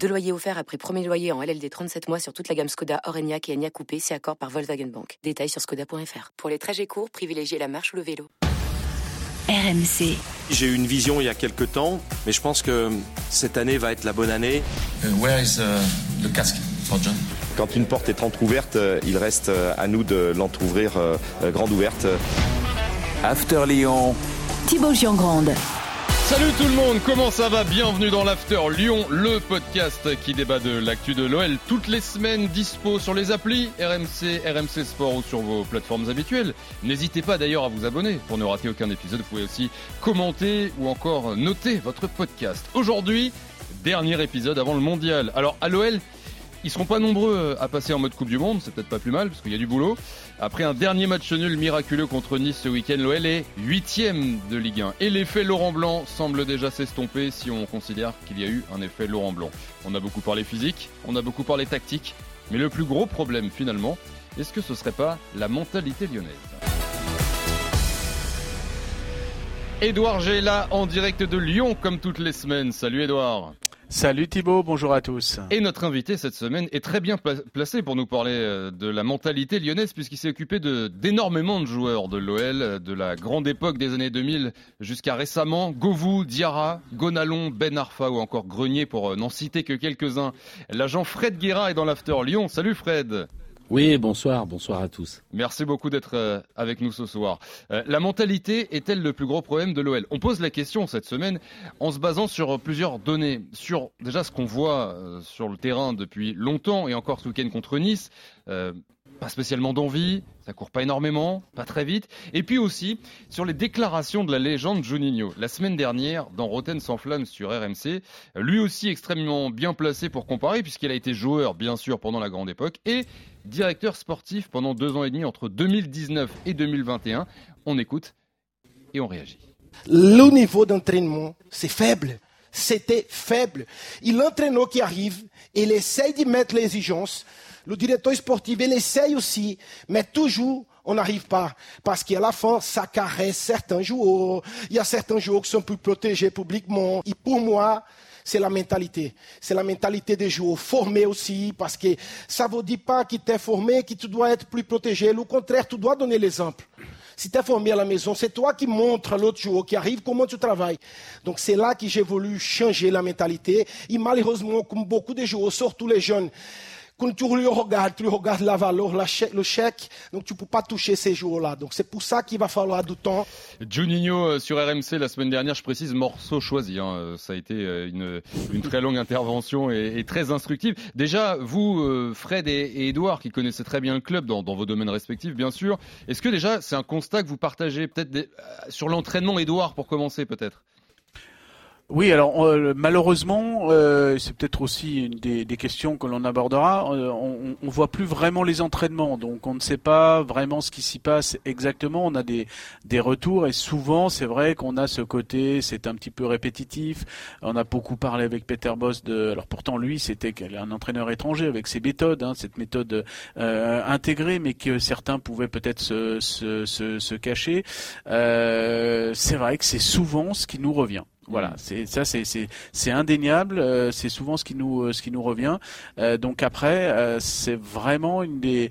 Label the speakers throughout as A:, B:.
A: Deux loyers offerts après premier loyer en LLD 37 mois sur toute la gamme Skoda, Orenia et Enya Coupé, c'est accord par Volkswagen Bank. Détails sur skoda.fr. Pour les trajets courts, privilégiez la marche ou le vélo.
B: RMC.
C: J'ai eu une vision il y a quelques temps, mais je pense que cette année va être la bonne année.
D: Uh, where is uh, the casque for John?
C: Quand une porte est entrouverte, euh, il reste euh, à nous de l'entrouvrir euh, grande ouverte.
E: After Lyon.
B: Thibaut Giangrande.
F: Salut tout le monde, comment ça va? Bienvenue dans l'After Lyon, le podcast qui débat de l'actu de l'OL toutes les semaines, dispo sur les applis RMC, RMC Sport ou sur vos plateformes habituelles. N'hésitez pas d'ailleurs à vous abonner pour ne rater aucun épisode. Vous pouvez aussi commenter ou encore noter votre podcast. Aujourd'hui, dernier épisode avant le mondial. Alors à l'OL, ils seront pas nombreux à passer en mode Coupe du Monde, c'est peut-être pas plus mal parce qu'il y a du boulot. Après un dernier match nul miraculeux contre Nice ce week-end, l'OL est huitième de Ligue 1. Et l'effet Laurent Blanc semble déjà s'estomper si on considère qu'il y a eu un effet Laurent Blanc. On a beaucoup parlé physique, on a beaucoup parlé tactique, mais le plus gros problème finalement, est-ce que ce serait pas la mentalité lyonnaise? Édouard là en direct de Lyon comme toutes les semaines. Salut Édouard.
G: Salut Thibaut, bonjour à tous.
F: Et notre invité cette semaine est très bien placé pour nous parler euh, de la mentalité lyonnaise puisqu'il s'est occupé de, d'énormément de joueurs de l'OL, de la grande époque des années 2000 jusqu'à récemment. Govou, Diarra, Gonalon, Ben Arfa ou encore Grenier pour euh, n'en citer que quelques-uns. L'agent Fred Guérin est dans l'After Lyon. Salut Fred.
H: Oui, bonsoir, bonsoir à tous.
F: Merci beaucoup d'être euh, avec nous ce soir. Euh, la mentalité est-elle le plus gros problème de l'OL On pose la question cette semaine en se basant sur plusieurs données, sur déjà ce qu'on voit euh, sur le terrain depuis longtemps et encore ce week-end contre Nice. pas spécialement d'envie, ça court pas énormément, pas très vite. Et puis aussi sur les déclarations de la légende Juninho. La semaine dernière, dans Rotten sans flamme sur RMC, lui aussi extrêmement bien placé pour comparer puisqu'il a été joueur bien sûr pendant la grande époque et directeur sportif pendant deux ans et demi entre 2019 et 2021. On écoute et on réagit.
I: Le niveau d'entraînement, c'est faible. C'était faible. Il l'entraîneur qui arrive, il essaye d'y mettre l'exigence. Le directeur sportif, il essaye aussi, mais toujours, on n'arrive pas. Parce qu'à la fin, ça caresse certains joueurs. Il y a certains joueurs qui sont plus protégés publiquement. Et pour moi, c'est la mentalité. C'est la mentalité des joueurs formés aussi, parce que ça ne vous dit pas qu'il t'es formé, que tu dois être plus protégé. Au contraire, tu dois donner l'exemple. Si tu es formé à la maison, c'est toi qui montres à l'autre joueur qui arrive comment tu travailles. Donc c'est là que j'ai voulu changer la mentalité. Et malheureusement, comme beaucoup de joueurs, surtout les jeunes, quand tu regardes, tu regardes la valeur, le chèque, donc tu ne peux pas toucher ces jours-là. Donc c'est pour ça qu'il va falloir du temps.
F: Juninho euh, sur RMC la semaine dernière, je précise, morceau choisi. Hein. Euh, ça a été euh, une, très longue intervention et, très instructive. Déjà, vous, Fred et, Edouard, qui connaissez très bien le club dans vos domaines respectifs, bien sûr, est-ce que déjà c'est un constat que vous partagez peut-être sur l'entraînement, Edouard, pour commencer peut-être?
G: Oui, alors euh, malheureusement, euh, c'est peut-être aussi une des, des questions que l'on abordera. Euh, on, on voit plus vraiment les entraînements, donc on ne sait pas vraiment ce qui s'y passe exactement. On a des, des retours et souvent, c'est vrai qu'on a ce côté, c'est un petit peu répétitif. On a beaucoup parlé avec Peter Boss de, alors pourtant lui, c'était un entraîneur étranger avec ses méthodes, hein, cette méthode intégrée, mais que certains pouvaient peut-être se, se, se, se cacher. c'est vrai que c'est souvent ce qui nous revient. Voilà, c'est ça, c'est c'est indéniable. Euh, c'est souvent ce qui nous euh, ce qui nous revient. Euh, donc après, c'est vraiment une des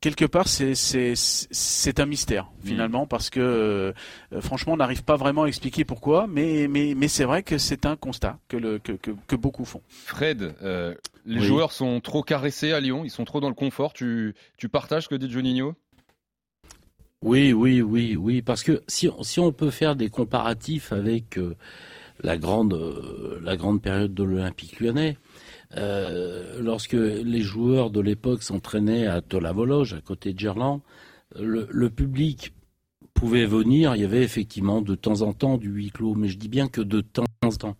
G: quelque part, c'est c'est un mystère mm. finalement parce que franchement, on n'arrive pas vraiment à expliquer pourquoi, mais mais mais c'est vrai que c'est un constat que le que, que, que beaucoup font.
F: Fred, les joueurs sont trop caressés à Lyon, ils sont trop dans le confort. Tu tu partages ce que dit Juninho
H: oui, oui, oui, oui, parce que si, on peut faire des comparatifs avec la grande, euh, la grande période de l'Olympique lyonnais. Euh, lorsque les joueurs de l'époque s'entraînaient à Tolavologe, à côté de Gerland, le, public pouvait venir. Il y avait effectivement de temps en temps du huis clos, mais je dis bien que de temps en temps.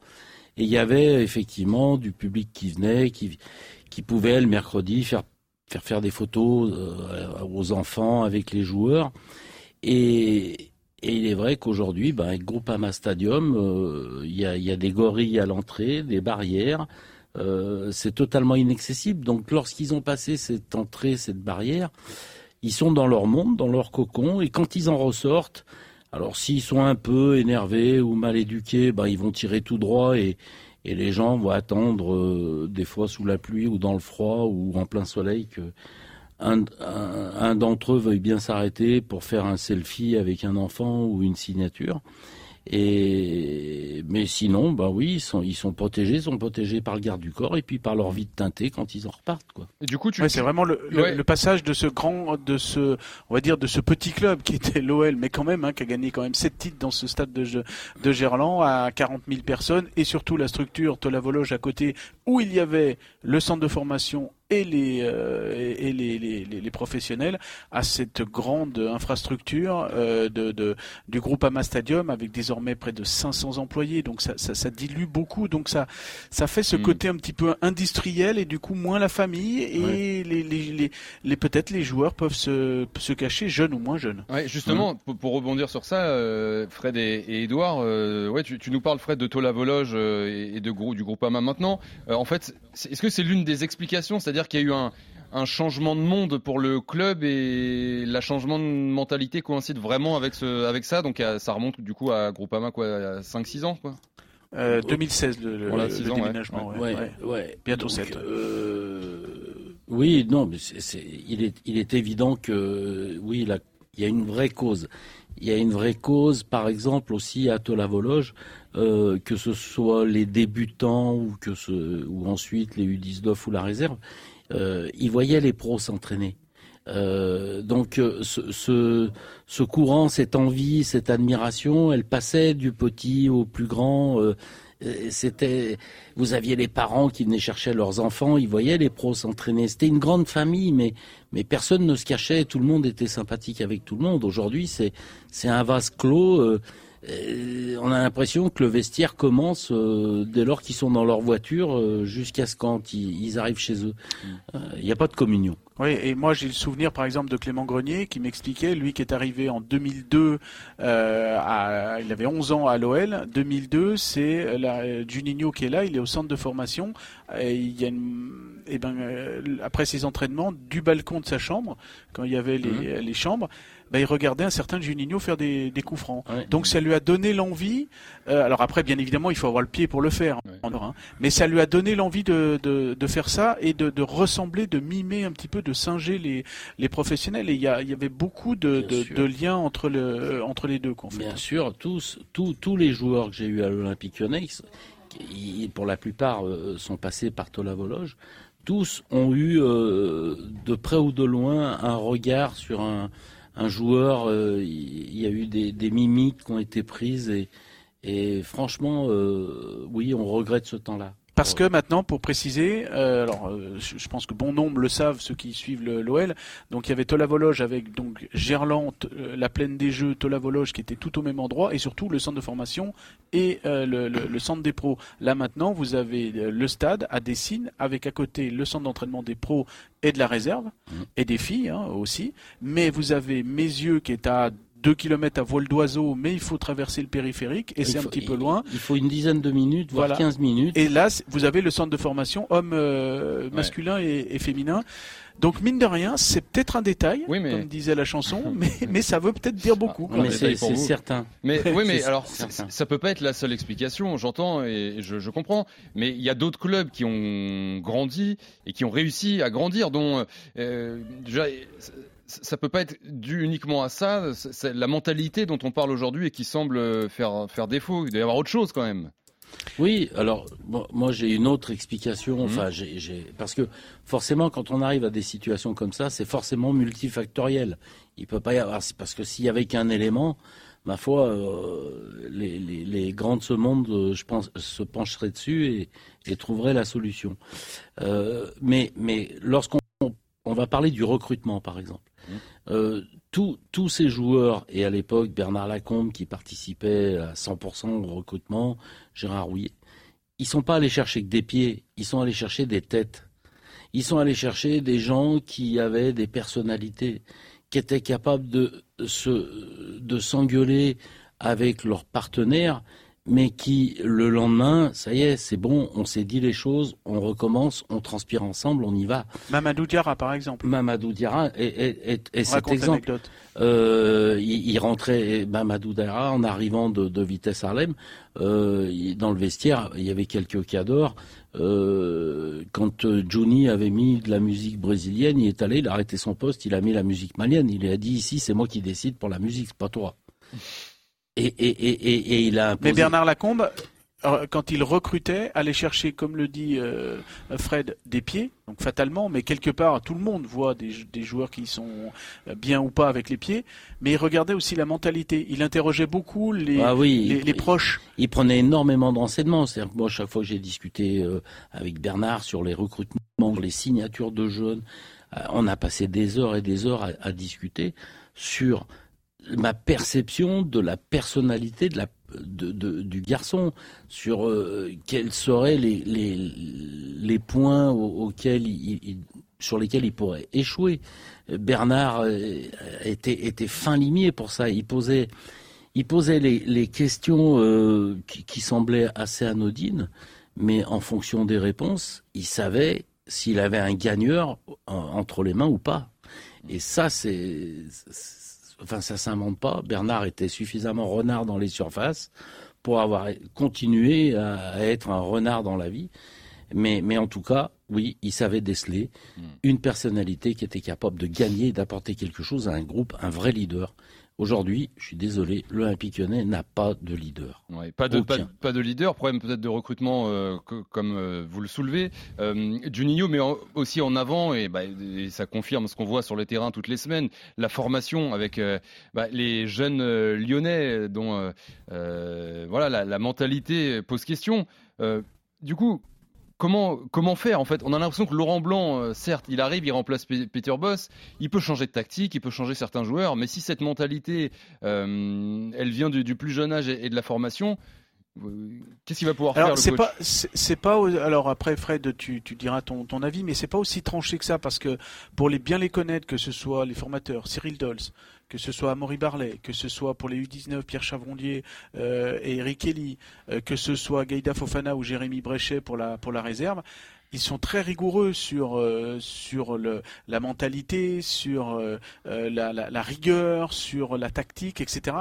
H: Et il y avait effectivement du public qui venait, qui, qui pouvait le mercredi faire faire faire des photos euh, aux enfants avec les joueurs. Et, Et il est vrai qu'aujourd'hui, ben, avec Groupama Stadium, euh, il y, a, y, a, des gorilles à l'entrée, des barrières. Euh, c'est totalement inaccessible. Donc lorsqu'ils ont passé cette entrée, cette barrière, ils sont dans leur monde, dans leur cocon, et quand ils en ressortent, alors s'ils sont un peu énervés ou mal éduqués, ben, ils vont tirer tout droit et, et les gens vont attendre euh, des fois sous la pluie ou dans le froid ou en plein soleil que un, un, d'entre eux veuille bien s'arrêter pour faire un selfie avec un enfant ou une signature. Et mais sinon, bah oui, ils sont, ils sont protégés, ils sont protégés par le garde du corps et puis par leur vie de teintée quand ils en repartent, quoi.
G: Et du coup, tu... c'est vraiment le, le, passage de ce grand, de ce, on va dire, de ce petit club qui était l'OL, mais quand même, hein, qui a gagné quand même sept titres dans ce stade de, de Gerland à 40 000 personnes et surtout la structure Tolavologe à côté où il y avait le centre de formation et les euh, et les, les, les, professionnels à cette grande infrastructure euh, de, de, du groupe Ama Stadium avec désormais près de 500 employés. Donc ça, ça, ça dilue beaucoup. Donc ça ça fait ce mm. côté un petit peu industriel et du coup moins la famille et les, les, les, peut-être les joueurs peuvent se, se cacher jeunes ou moins jeunes.
F: Ouais, justement pour, pour, rebondir sur ça euh, Fred et, et Edouard ouais tu, tu, nous parles Fred de Tola Vologe et, et de du groupe Ama maintenant. En fait est-ce que c'est l'une des explications c'est-à-dire qu'il y a eu un, changement de monde pour le club et la changement de mentalité coïncide vraiment avec, ce, avec ça. Donc ça remonte du coup à Groupama quoi, à 5-6 ans quoi.
G: 2016 euh, le, déménagement,
H: ouais.
G: bientôt 7.
H: Euh, oui, non, mais c'est, il, est, il est évident que oui, il y a une vraie cause. Il y a une vraie cause, par exemple, aussi à Tolavologe, euh, que ce soit les débutants ou que ce, ou ensuite les U19 ou la réserve, euh, ils voyaient les pros s'entraîner. Euh, donc euh, ce, ce, ce, courant, cette envie, cette admiration, elle passait du petit au plus grand. Euh, c'était, vous aviez les parents qui venaient chercher leurs enfants, ils voyaient les pros s'entraîner. C'était une grande famille, mais mais personne ne se cachait, tout le monde était sympathique avec tout le monde. Aujourd'hui, c'est c'est un vase clos. Euh, on a l'impression que le vestiaire commence euh, dès lors qu'ils sont dans leur voiture euh, jusqu'à ce quand ils, arrivent chez eux. Il n'y a pas de communion.
G: Oui, et moi j'ai le souvenir par exemple de Clément Grenier qui m'expliquait, lui qui est arrivé en 2002, à, il avait 11 ans à l'OL, 2002 c'est Juninho qui est là, il est au centre de formation, et il y a une, et ben, après ses entraînements, du balcon de sa chambre, quand il y avait les, mmh. les chambres, bah, il regardait un certain Juninho faire des, des coups francs. Donc ça lui a donné l'envie. Euh, alors après, bien évidemment, il faut avoir le pied pour le faire. Hein, mais ça lui a donné l'envie de, de, de, faire ça et de, de, ressembler, de mimer un petit peu, de singer les, les professionnels. Et il y, a, y avait beaucoup de, de, liens entre, le, entre les deux.
H: En fait. Bien sûr, tous, tous, tous les joueurs que j'ai eu à l'Olympique Lyonnais, qui, pour la plupart euh, sont passés par Tolavologe, tous ont eu euh, de près ou de loin un regard sur un un joueur, euh, il y, a eu des, mimiques qui ont été prises et, franchement, euh, oui, on regrette ce temps-là.
G: Parce que maintenant, pour préciser, euh, alors euh, je pense que bon nombre le savent, ceux qui suivent l'OL. Donc il y avait Tolavologe avec donc Gerland, euh, la plaine des Jeux, Tolavologe qui était tout au même endroit, et surtout le centre de formation et le, centre des pros. Là maintenant, vous avez le stade à Dessines avec à côté le centre d'entraînement des pros et de la réserve mmh. et des filles hein, aussi. Mais vous avez Mézieux qui est à 2 km à vol d'oiseau, mais il faut traverser le périphérique et c'est un petit peu loin.
H: Il faut une dizaine de minutes, voire 15 minutes.
G: Et là, vous avez le centre de formation homme euh, masculin et, féminin. Donc mine de rien, c'est peut-être un détail, comme disait la chanson, mais, mais ça veut peut-être dire beaucoup.
H: mais c'est certain.
F: Mais oui, mais alors ça peut pas être la seule explication. J'entends et je, je, comprends, mais il y a d'autres clubs qui ont grandi et qui ont réussi à grandir, dont euh, déjà ça peut pas être dû uniquement à ça. C'est la mentalité dont on parle aujourd'hui et qui semble faire, faire défaut. Il doit y avoir autre chose quand même.
H: Oui, alors moi j'ai une autre explication. Mhm. Enfin, j'ai parce que forcément quand on arrive à des situations comme ça, c'est forcément multifactoriel. Il peut pas y avoir parce que s'il y avait qu'un élément, ma foi, euh, les, les, les, grands de ce monde, euh, je pense, se pencheraient dessus et, et trouveraient la solution. Euh, mais mais lorsqu'on on va parler du recrutement par exemple. Euh, tous ces joueurs, et à l'époque Bernard Lacombe qui participait à 100% au recrutement, Gérard Rouillet, ils sont pas allés chercher que des pieds, ils sont allés chercher des têtes. Ils sont allés chercher des gens qui avaient des personnalités, qui étaient capables de de s'engueuler avec leurs partenaires mais qui, le lendemain, ça y est, c'est bon, on s'est dit les choses, on recommence, on transpire ensemble, on y va.
G: Mamadou Diarra, par exemple.
H: Mamadou Diarra est, cet exemple. Euh, il, rentrait, Mamadou Diarra, en arrivant de, Vitesse Harlem, euh, dans le vestiaire, il y avait quelques cadors. Euh, quand Johnny avait mis de la musique brésilienne, il est allé, il a arrêté son poste, il a mis la musique malienne. Il a dit ici, c'est moi qui décide pour la musique, c'est pas toi. Et, il a
G: Mais Bernard Lacombe, euh, quand il recrutait, allait chercher, comme le dit euh, Fred, des pieds, donc fatalement, mais quelque part, tout le monde voit des, joueurs qui sont euh, bien ou pas avec les pieds, mais il regardait aussi la mentalité. Il interrogeait beaucoup les, ah les, proches.
H: Il, prenait énormément d'enseignements. C'est-à-dire que moi, chaque fois que j'ai discuté avec Bernard sur les recrutements, les signatures de jeunes, on a passé des heures et des heures à discuter sur ma perception de la personnalité du garçon, sur euh, quels seraient les, points sur lesquels il pourrait échouer. Bernard euh, était, fin limier pour ça. Il posait, les questions euh, qui, qui, semblaient assez anodines, mais en fonction des réponses, il savait s'il avait un gagneur entre les mains ou pas. Et ça, c'est enfin ça s'invente pas. Bernard était suffisamment renard dans les surfaces pour avoir continué à être un renard dans la vie. Mais, mais en tout cas, oui, il savait déceler hmm. une personnalité qui était capable de gagner et d'apporter quelque chose à un groupe, un vrai leader. Aujourd'hui, je suis désolé, l'Olympique lyonnais n'a pas de leader.
F: pas, de, pas, de leader, problème peut-être de recrutement euh, comme euh, vous le soulevez. Euh, Juninho met aussi en avant, bah, et, ça confirme ce qu'on voit sur le terrain toutes les semaines, la formation avec euh, bah, les jeunes lyonnais dont voilà, la, la, mentalité pose question. du coup, comment, faire en fait? On a l'impression que Laurent Blanc, euh, certes, il arrive, il remplace Peter Boss, il peut changer de tactique, il peut changer certains joueurs, mais si cette mentalité, euh, elle vient du, plus jeune âge et, de la formation, Qu'est-ce qu'il va pouvoir
G: faire
F: le
G: c'est pas c'est pas alors après Fred tu, tu diras ton, ton avis mais c'est pas aussi tranché que ça parce que pour les bien les connaître que ce soit les formateurs Cyril Dols que ce soit Amaury Barlet, que ce soit pour les U19 Pierre Chavrondier euh, et Eric Kelly, euh, que ce soit Gaïda Fofana ou Jérémy Bréchet pour la, pour la réserve, ils sont très rigoureux sur euh, sur le, la mentalité, sur la, la, rigueur, sur la tactique, etc.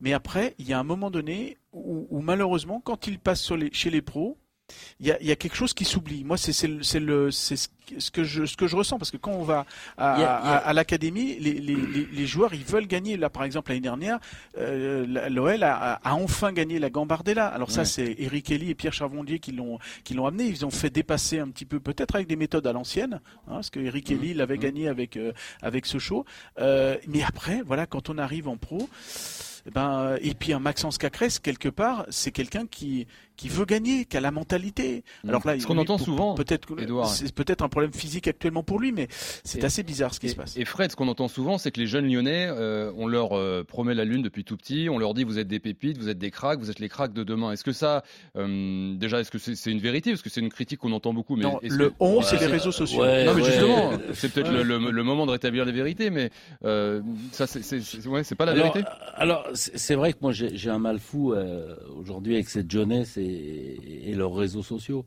G: Mais après, il y a un moment donné où, où malheureusement, quand ils passent sur les, chez les pros, il y a, y a, quelque chose qui s'oublie. Moi, c'est ce que je, ce que je ressens parce que quand on va à, à, l'académie, les, les, les, joueurs ils veulent gagner. Là, par exemple, l'année dernière, euh, l'OL a, a, enfin gagné la Gambardella. Alors ça, c'est Eric Kelly et Pierre Charvondier qui l'ont qui l'ont amené. Ils ont fait dépasser un petit peu, peut-être avec des méthodes à l'ancienne, hein, parce que Eric Kelly l'avait gagné avec euh, avec ce show. Euh, mais après, voilà, quand on arrive en pro. Eh ben, et puis un Maxence Cacrès, quelque part, c'est quelqu'un qui, qui veut gagner, qui a la mentalité.
F: Mm. Alors là, ce qu'on entend souvent,
G: peut-être c'est peut-être un problème physique actuellement pour lui, mais c'est assez bizarre ce qui
F: se
G: passe.
F: Et Fred, ce qu'on entend souvent, c'est que les jeunes Lyonnais, euh, on leur euh, promet la lune depuis tout petit, on leur dit vous êtes des pépites, vous êtes des cracks, vous êtes les cracks de demain. Est-ce que ça, euh, déjà, est-ce que c'est une vérité? Parce que c'est une critique qu'on entend beaucoup. Mais
G: non, le on, c'est les réseaux sociaux.
F: non, mais justement, c'est peut-être le, moment de rétablir les vérités, mais ça, c'est ouais, pas la vérité.
H: Alors, c'est vrai que moi, j'ai un mal fou aujourd'hui avec cette jeunesse et et leurs réseaux sociaux.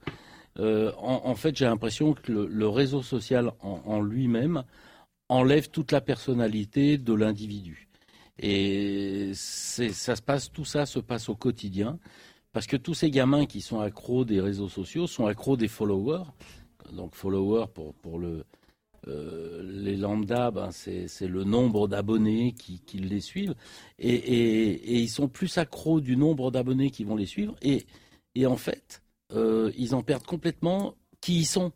H: Euh, en, fait, j'ai l'impression que le, réseau social en, lui-même enlève toute la personnalité de l'individu. Et ça se passe, tout ça se passe au quotidien, parce que tous ces gamins qui sont accros des réseaux sociaux sont accros des followers. Donc followers pour, pour le, euh, les lambda, ben c'est le nombre d'abonnés qui, qui, les suivent, et, et, ils sont plus accros du nombre d'abonnés qui vont les suivre. Et et en fait, euh, ils en perdent complètement qui ils sont.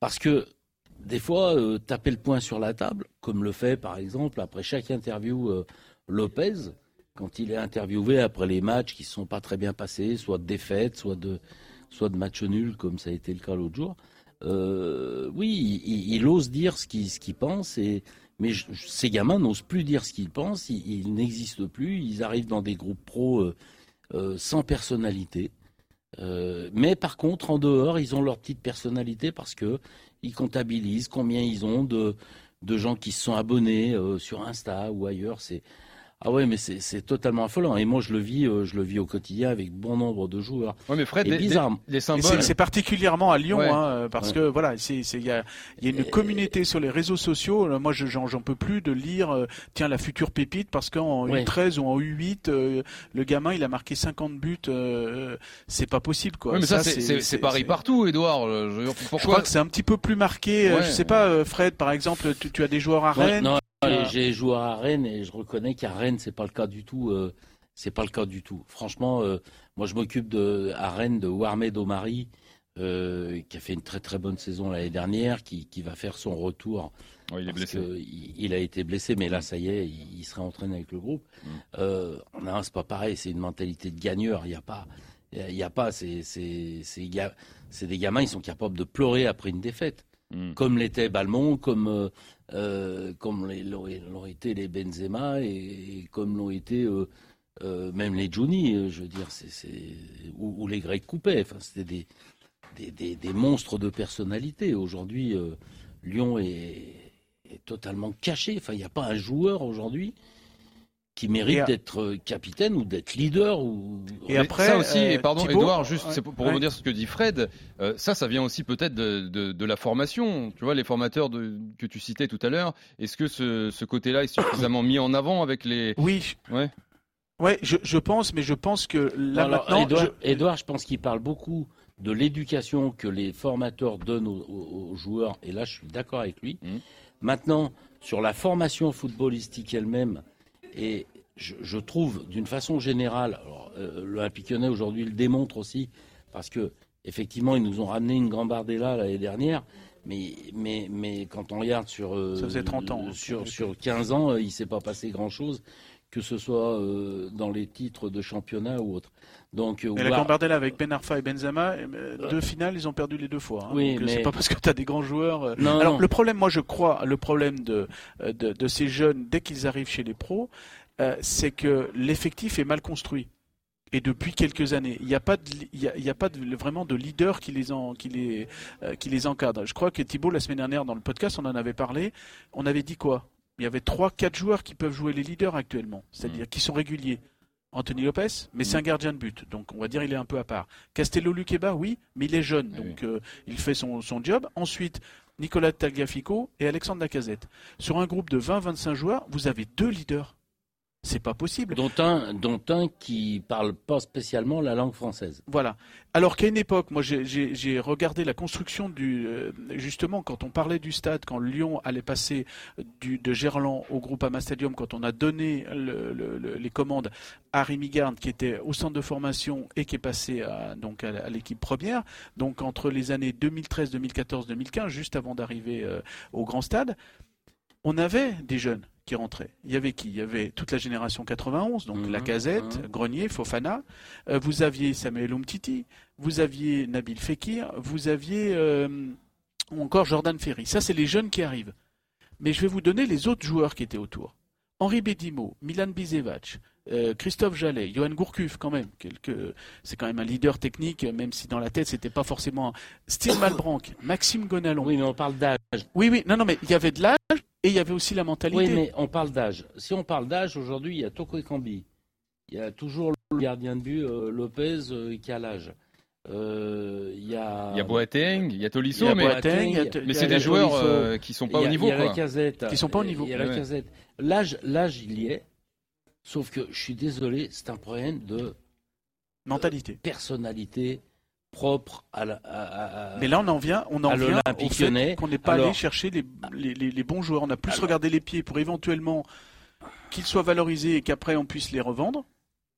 H: Parce que des fois, euh, taper le poing sur la table, comme le fait par exemple après chaque interview euh, Lopez, quand il est interviewé après les matchs qui ne sont pas très bien passés, soit de défaite, soit de, soit de comme ça a été le cas l'autre jour. oui, il, ose dire ce qu'il pense, mais ces gamins n'osent plus dire ce qu'ils pensent, ils, ils n'existent plus, ils arrivent dans des groupes pro sans personnalité. Euh, mais par contre, en dehors, ils ont leur petite personnalité parce que ils comptabilisent combien ils ont de, de gens qui se sont abonnés euh, sur Insta ou ailleurs. C'est ah ouais, mais c'est totalement affolant. Et moi, je le vis, euh, je le vis au quotidien avec bon nombre de joueurs.
F: Ouais, mais Fred,
H: Et bizarre.
F: symboles.
G: C'est particulièrement à Lyon,
F: Ouais.
G: hein, parce
H: Ouais.
G: que voilà, c'est c'est- il y a, il y a une communauté sur les réseaux sociaux. Là, Moi, je- j'en j'en peux plus de lire, euh, tiens, la future pépite, parce qu'en
H: Ouais.
G: U13 ou en U8, euh, le gamin, il a marqué 50 buts. euh, c'est pas possible, quoi.
F: Ouais, mais ça, c'est- c'est c'est- partout, Edouard. Euh, je
G: Je crois que c'est un petit peu plus marqué. euh,
F: Ouais.
G: je sais pas, euh, Fred, par exemple, tu, tu as des joueurs à
H: Ouais,
G: Rennes.
H: non,
G: Euh,
H: j'ai joué à Rennes et je reconnais qu'à Rennes, c'est pas le cas du tout. euh, c'est pas le cas du tout. Franchement, euh, moi, je m'occupe de à Rennes de Warmed Omari, euh, qui a fait une très très bonne saison l'année dernière, qui, qui va faire son retour.
F: Il est
H: parce
F: blessé.
H: que il, il a été blessé, mais là, ça y est, il, il serait entraîné avec le groupe.
F: Mm.
H: Euh, non, c'est pas pareil. C'est une mentalité de gagneur. Il y a pas, il y a pas. C'est c'est c'est ga- c'est des gamins. Ils sont capables de pleurer après une défaite
F: Mm.
H: comme l'était Balmont, comme euh, euh, comme l'ont été les Benzema et, comme l'ont été euh, même les euh, je veux dire, ou, les Grecs Coupet. Enfin, c'était des, des, des, monstres de personnalité. Aujourd'hui, Lyon est, est totalement caché. Enfin, il n'y a pas un joueur aujourd'hui qui mérite
G: à-
H: d'être euh, capitaine ou d'être leader ou
G: Et après,
F: ça aussi,
G: euh,
F: et pardon,
G: Thibaut,
F: Edouard, juste
G: ouais,
F: c'est pour, pour
G: ouais.
F: rebondir sur ce que dit Fred, euh, ça, ça vient aussi peut-être de, de, de la formation. Tu vois, les formateurs de, que tu citais tout à l'heure, est-ce que ce, ce côté-là est suffisamment mis en avant avec les.
G: Oui. je-
F: Ouais.
G: Ouais, je, je pense, mais je pense que là
H: Alors,
G: maintenant,
H: Edouard,
G: je-
H: Edouard, je pense qu'il parle beaucoup de l'éducation que les formateurs donnent aux, aux- aux joueurs, et là je suis d'accord avec lui.
F: Mhm.
H: Maintenant, sur la formation footballistique elle-même, et je, je trouve d'une façon générale, alors, euh, l'Olympique lyonnais aujourd'hui le démontre aussi, parce que effectivement ils nous ont ramené une Gambardella l'année dernière, mais, mais, mais quand on regarde sur, euh,
G: Ça faisait 30 ans, hein.
H: sur, sur 15 ans, euh, il ne s'est pas passé grand-chose, que ce soit euh, dans les titres de championnat ou autre. Donc, euh,
G: la Gambardella avec Ben Arfa et Benzema, euh, deux finales, ils ont perdu les deux fois. hein.
H: Oui,
G: Donc, euh, c'est
H: mais-
G: pas parce que tu as des grands joueurs.
H: Non,
G: Alors
H: non.
G: le problème, moi je crois, le problème de, de, de ces jeunes dès qu'ils arrivent chez les pros, euh, c'est que l'effectif est mal construit. Et depuis quelques années, il n'y a pas, de, li- il y a, il y a pas de- vraiment de leader qui les, en, qui, les, euh, qui les encadre. Je crois que Thibault, la semaine dernière, dans le podcast, on en avait parlé. On avait dit quoi? Il y avait trois, quatre joueurs qui peuvent jouer les leaders actuellement, c'est-à-dire qui sont réguliers. Anthony Lopez, mais c'est un gardien de but, donc on va dire il est un peu à part. Castello Luqueba, oui, mais il est jeune, donc euh, il fait son, son job. Ensuite, Nicolas Tagliafico et Alexandre Lacazette. Sur un groupe de 20-25 joueurs, vous avez deux leaders. C'est pas possible.
H: dont un, dont un qui parle pas spécialement la langue française.
G: Voilà. Alors qu'à une époque, moi j'ai- regardé la construction du euh, justement quand on parlait du stade, quand Lyon allait passer du, de Gerland au Groupama Stadium, quand on a donné le- le- le- les commandes à Rémi Garde qui était au centre de formation et qui est passé à, donc à, à l'équipe première, donc entre les années 2013, 2014, 2015, juste avant d'arriver euh, au grand stade, on avait des jeunes qui rentraient. Il y avait qui? Il y avait toute la génération 91, donc
H: Mhm,
G: Lacazette,
H: mhm.
G: Grenier, Fofana. Euh, vous aviez Samuel Umtiti, vous aviez Nabil Fekir, vous aviez euh, ou encore Jordan Ferry. Ça, c'est les jeunes qui arrivent. Mais je vais vous donner les autres joueurs qui étaient autour. Henri Bedimo, Milan Bizevac, euh, Christophe Jallet, Johan Gourcuff quand même. Quelques... C'est quand même un leader technique, même si dans la tête, c'était pas forcément... un- Steve Malbranc, Maxime Gonalon.
H: Oui, mais on parle d'âge.
G: Oui, oui, non, non, mais il y avait de l'âge et il y avait aussi la mentalité.
H: Oui, mais on parle d'âge. Si on parle d'âge, aujourd'hui, il y a Toko Ekambi. Il y a toujours le gardien de but, euh, Lopez, euh, qui a l'âge. Euh, il y a...
F: Il y a Boateng, il y a Tolisso,
G: Il y a
F: mais,
G: Boateng, y a-
F: c'est des
G: la
F: joueurs
H: Tolisso.
F: euh, qui sont pas
H: a-
F: au niveau.
H: Il y a
F: quoi.
H: la casette.
G: Qui sont pas au niveau.
H: Il y a la
F: Ouais.
H: casette. L'âge, l'âge, il y est. Sauf que, je suis désolé, c'est un problème de
G: Mentalité.
H: personnalité propre à la. à- à- à-
G: Mais là, on en vient, on en vient au fait qu'on n'est pas
H: Alors-
G: allé chercher les, les, les- les bons joueurs. On a plus
H: Alors-
G: regardé les pieds pour éventuellement qu'ils soient valorisés et qu'après on puisse les revendre,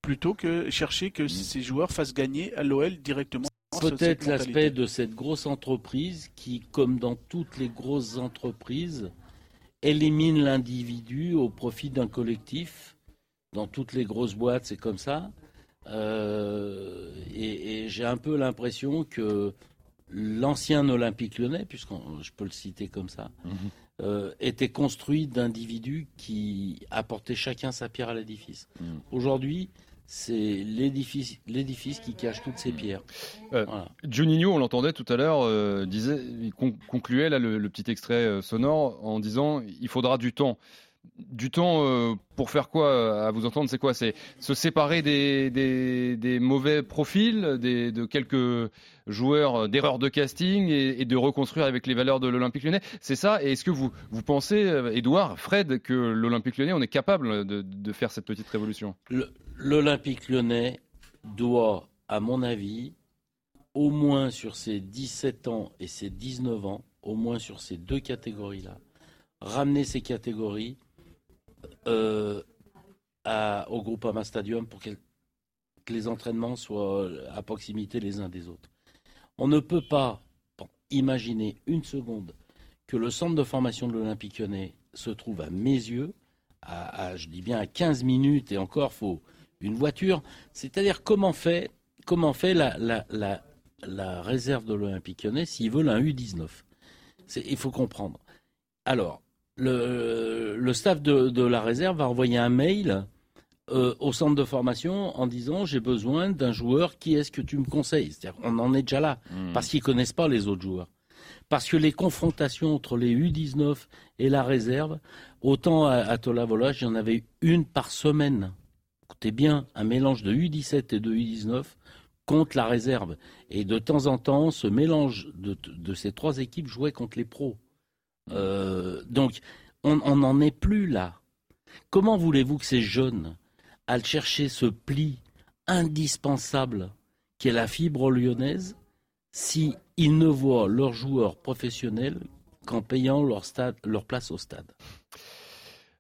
G: plutôt que chercher que ces joueurs fassent gagner à l'OL directement.
H: Peut-être l'aspect de cette grosse entreprise qui, comme dans toutes les grosses entreprises, élimine l'individu au profit d'un collectif. Dans toutes les grosses boîtes, c'est comme ça. Euh, et et j'ai un peu l'impression que l'ancien Olympique lyonnais, puisque je peux le citer comme ça,
F: Mhm.
H: euh, était construit d'individus qui apportaient chacun sa pierre à l'édifice.
F: Mhm.
H: Aujourd'hui, c'est l'édifice, l'édifice qui cache toutes ces pierres.
F: Euh,
H: Voilà.
F: Juninho, on l'entendait tout à l'heure, euh, disait, il concluait là le, le petit extrait sonore en disant il faudra du temps. Du temps euh, pour faire quoi euh, À vous entendre, c'est quoi? C'est se séparer des, mauvais profils, de quelques joueurs euh, d'erreurs de casting et, de reconstruire avec les valeurs de l'Olympique Lyonnais. C'est ça? Et est-ce que vous pensez, Edouard, Fred, que l'Olympique Lyonnais, on est capable de, de faire cette petite révolution?
H: L'Olympique lyonnais doit, à mon avis, au moins sur ses 17 ans et ses 19 ans, au moins sur ces deux catégories-là, ramener ces catégories euh, à- au Groupama Stadium pour que les entraînements soient à proximité les uns des autres. On ne peut pas imaginer une seconde que le centre de formation de l'Olympique lyonnais se trouve à mes yeux, à, je dis bien à 15 minutes, et encore, faut une voiture. C'est-à-dire comment fait, comment fait la, réserve de l'Olympique lyonnais s'ils veulent un U19 C'est- Il faut comprendre. Alors, le, le staff de, de la réserve va envoyer un mail euh, au centre de formation en disant j'ai besoin d'un joueur, qui est-ce que tu me conseilles? C'est-à-dire on en est déjà là, parce qu'ils connaissent pas les autres joueurs. Parce que les confrontations entre les U19 et la réserve, autant à, à Tola Volage, il y en avait une par semaine. Écoutez bien, un mélange de U17 et de U19 contre la réserve. Et de temps en temps, ce mélange de, de ces trois équipes jouait contre les pros. Euh, donc, on n'en est plus là. Comment voulez-vous que ces jeunes aillent chercher ce pli indispensable qu'est la fibre lyonnaise si ils ne voient leurs joueurs professionnels qu'en payant leur, place au stade?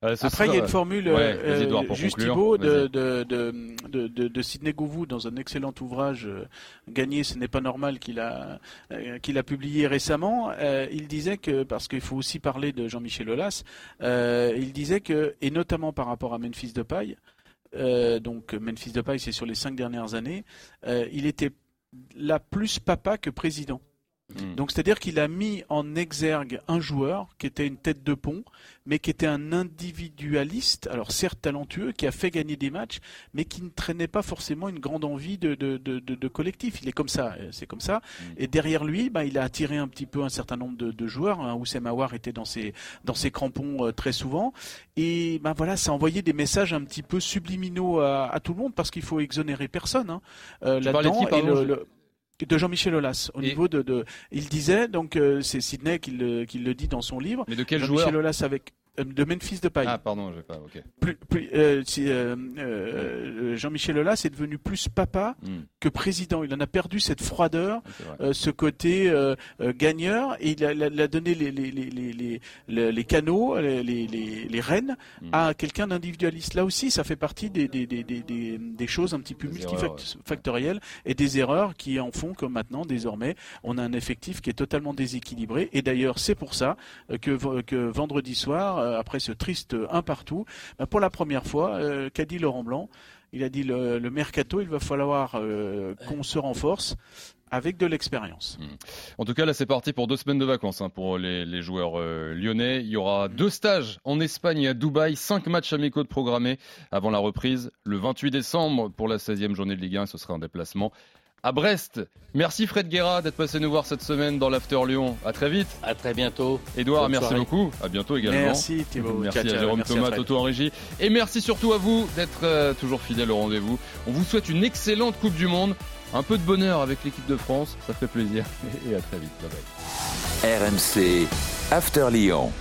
F: Euh,
G: Après, il y a une formule,
F: Ouais,
G: euh,
F: Edouard,
G: juste. Thibaut, de,
F: Vas-y.
G: de, de, de, de- de Sidney Govou dans un excellent ouvrage, euh, Gagner, ce n'est pas normal, qu'il a, euh, qu'il a publié récemment. Euh, il disait que, parce qu'il faut aussi parler de Jean-Michel Aulas, il disait que, et notamment par rapport à Memphis Depay, donc Memphis Depay, c'est sur les cinq dernières années, il était là plus papa que président.
F: Hmm.
G: Donc c'est-à-dire qu'il a mis en exergue un joueur qui était une tête de pont, mais qui était un individualiste, alors certes talentueux, qui a fait gagner des matchs, mais qui ne traînait pas forcément une grande envie de, de, de, de- collectif. Il est comme ça, euh, c'est comme ça. Et derrière lui, bah, il a attiré un petit peu un certain nombre de, de joueurs. Hein. Oussem Aouar était dans ses, dans ses crampons euh, très souvent. Et ben voilà, ça a envoyé des messages un petit peu subliminaux à, à tout le monde, parce qu'il faut exonérer personne hein, euh, là-dedans. De Jean-Michel Aulas au
F: Et-
G: niveau de, de il disait donc euh, c'est Sidney qui le, qui le dit dans son livre
F: Mais de quel
G: Jean-Michel
F: joueur?
G: Aulas avec de Memphis Depay
F: Ah, pardon, j'ai pas. Ok.
G: plus, plus, euh, euh, euh, Jean-Michel Aulas est devenu plus papa
F: Hmm,
G: que président il en a perdu cette froideur euh, ce côté euh, euh, gagneur et il a, il donné les, les, les, les, canaux, les, les, rênes
F: Mm.
G: à quelqu'un d'individualiste. Là aussi, ça fait partie des, des, des, des, des, des choses un petit peu multifactorielles et des erreurs qui en font que maintenant, désormais, on a un effectif qui est totalement déséquilibré. Et d'ailleurs, c'est pour ça euh, que, que vendredi soir, euh, après ce triste un partout, bah, pour la première fois, euh, qu'a dit Laurent Blanc il a dit le, le mercato, il va falloir euh, qu'on se renforce avec de l'expérience.
F: En tout cas, là, c'est parti pour deux semaines de vacances hein, pour les, les joueurs euh, lyonnais. Il y aura deux stages en Espagne et à Dubaï, cinq matchs amicaux de programmés avant la reprise le 28 décembre pour la 16e journée de Ligue 1. Ce sera un déplacement à Brest. Merci Fred Guerra d'être passé nous voir cette semaine dans l'After Lyon. À très vite.
H: À très bientôt.
F: Edouard, merci
H: soirée.
F: beaucoup. À bientôt également.
G: Merci Thibaut.
F: Merci
G: Ciao,
F: à. Jérôme
G: Merci à
F: Thomas. Toto en régie. Et merci surtout à vous d'être euh, toujours fidèle au rendez-vous. On vous souhaite une excellente Coupe du Monde. Un peu de bonheur avec l'équipe de France, ça fait plaisir. Et à très vite. Bye bye.
E: RMC After Lyon.